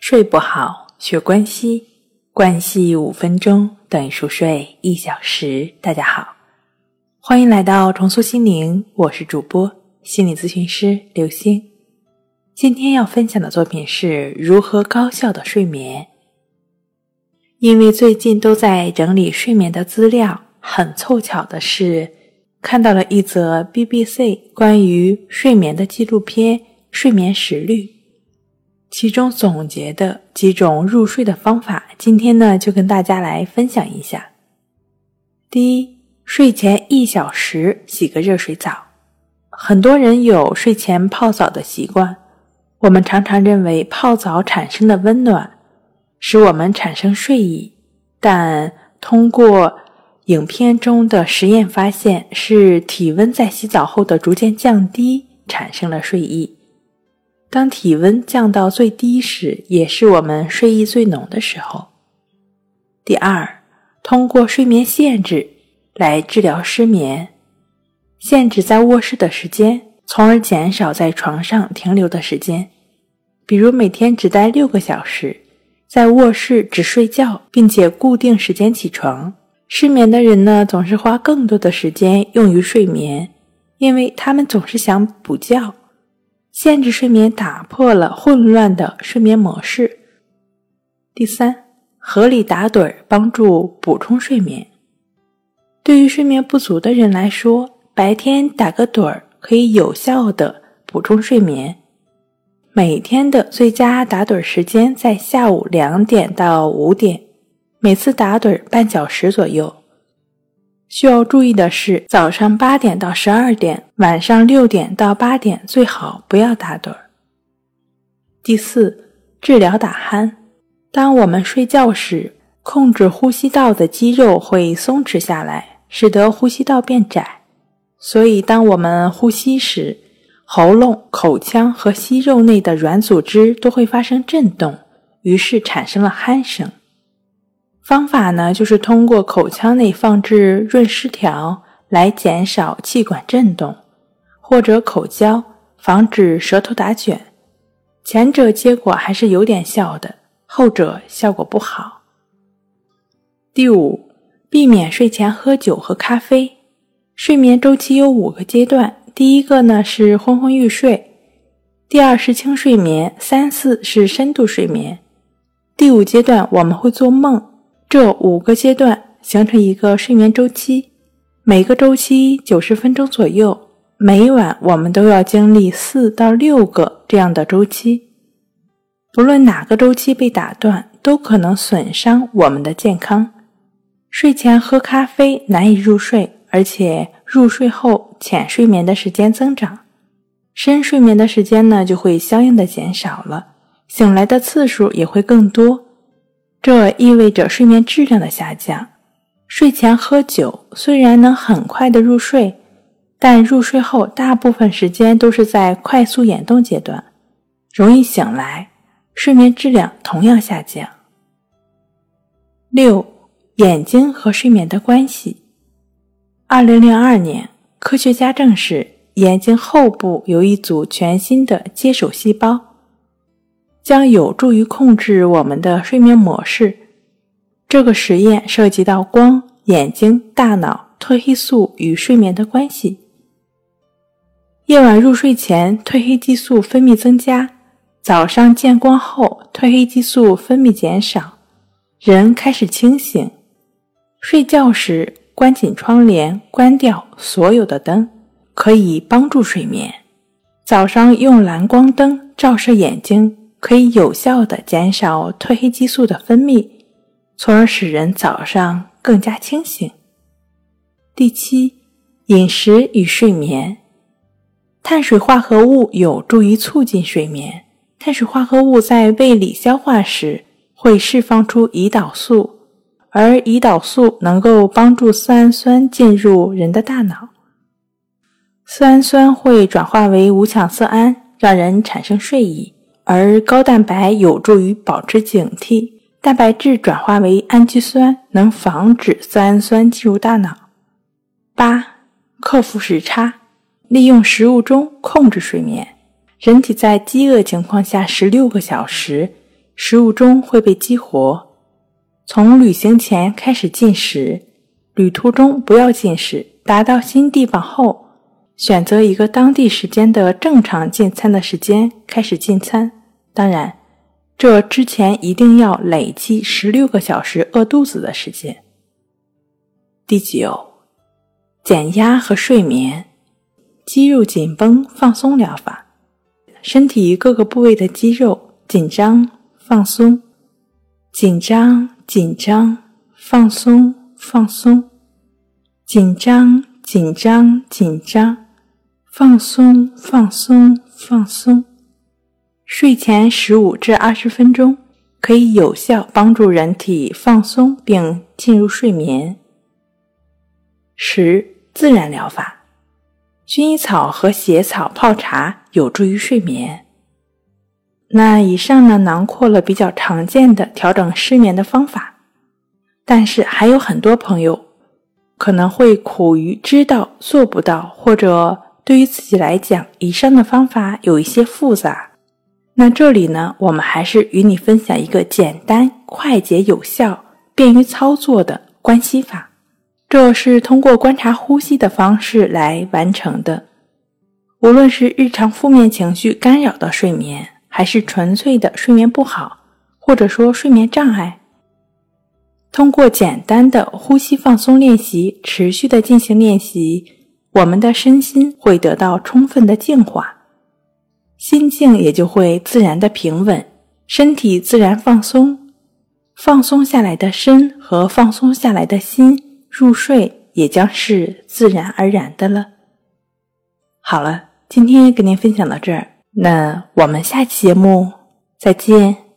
睡不好，学关系，关系五分钟等于熟睡一小时。大家好，欢迎来到重塑心灵，我是主播心理咨询师刘星。今天要分享的作品是如何高效的睡眠。因为最近都在整理睡眠的资料，很凑巧的是，看到了一则 BBC 关于睡眠的纪录片《睡眠时律》。其中总结的几种入睡的方法，今天呢就跟大家来分享一下。第一，睡前一小时洗个热水澡。很多人有睡前泡澡的习惯，我们常常认为泡澡产生的温暖使我们产生睡意，但通过影片中的实验发现，是体温在洗澡后的逐渐降低产生了睡意。当体温降到最低时，也是我们睡意最浓的时候。第二，通过睡眠限制来治疗失眠，限制在卧室的时间，从而减少在床上停留的时间。比如每天只待六个小时，在卧室只睡觉，并且固定时间起床。失眠的人呢，总是花更多的时间用于睡眠，因为他们总是想补觉。限制睡眠打破了混乱的睡眠模式。第三，合理打盹儿帮助补充睡眠。对于睡眠不足的人来说，白天打个盹儿可以有效的补充睡眠。每天的最佳打盹儿时间在下午两点到五点，每次打盹儿半小时左右。需要注意的是，早上八点到十二点，晚上六点到八点最好不要打盹。第四，治疗打鼾。当我们睡觉时，控制呼吸道的肌肉会松弛下来，使得呼吸道变窄。所以，当我们呼吸时，喉咙、口腔和息肉内的软组织都会发生震动，于是产生了鼾声。方法呢，就是通过口腔内放置润湿条来减少气管震动，或者口胶防止舌头打卷。前者结果还是有点效的，后者效果不好。第五，避免睡前喝酒和咖啡。睡眠周期有五个阶段，第一个呢是昏昏欲睡，第二是轻睡眠，三四是深度睡眠，第五阶段我们会做梦。这五个阶段形成一个睡眠周期，每个周期九十分钟左右。每晚我们都要经历四到六个这样的周期，不论哪个周期被打断，都可能损伤我们的健康。睡前喝咖啡难以入睡，而且入睡后浅睡眠的时间增长，深睡眠的时间呢就会相应的减少了，醒来的次数也会更多。这意味着睡眠质量的下降。睡前喝酒虽然能很快的入睡，但入睡后大部分时间都是在快速眼动阶段，容易醒来，睡眠质量同样下降。六、眼睛和睡眠的关系。二零零二年，科学家证实，眼睛后部有一组全新的接手细胞。将有助于控制我们的睡眠模式。这个实验涉及到光、眼睛、大脑、褪黑素与睡眠的关系。夜晚入睡前，褪黑激素分泌增加；早上见光后，褪黑激素分泌减少，人开始清醒。睡觉时关紧窗帘，关掉所有的灯，可以帮助睡眠。早上用蓝光灯照射眼睛。可以有效的减少褪黑激素的分泌，从而使人早上更加清醒。第七，饮食与睡眠，碳水化合物有助于促进睡眠。碳水化合物在胃里消化时会释放出胰岛素，而胰岛素能够帮助色氨酸进入人的大脑，色氨酸会转化为五羟色胺，让人产生睡意。而高蛋白有助于保持警惕，蛋白质转化为氨基酸，能防止色氨酸进入大脑。八、克服时差，利用食物中控制睡眠。人体在饥饿情况下十六个小时食物中会被激活。从旅行前开始进食，旅途中不要进食。达到新地方后，选择一个当地时间的正常进餐的时间开始进餐。当然，这之前一定要累计十六个小时饿肚子的时间。第九，减压和睡眠，肌肉紧绷放松疗法，身体各个部位的肌肉紧张放松，紧张。紧张，放松，放松，紧张，紧张，紧张，放松，放松，放松。睡前十五至二十分钟可以有效帮助人体放松并进入睡眠。十、自然疗法，薰衣草和血草泡茶有助于睡眠。那以上呢，囊括了比较常见的调整失眠的方法，但是还有很多朋友可能会苦于知道做不到，或者对于自己来讲，以上的方法有一些复杂。那这里呢，我们还是与你分享一个简单、快捷、有效、便于操作的关系法。这是通过观察呼吸的方式来完成的。无论是日常负面情绪干扰到睡眠。还是纯粹的睡眠不好，或者说睡眠障碍。通过简单的呼吸放松练习，持续的进行练习，我们的身心会得到充分的净化，心境也就会自然的平稳，身体自然放松，放松下来的身和放松下来的心，入睡也将是自然而然的了。好了，今天跟您分享到这儿。那我们下期节目再见。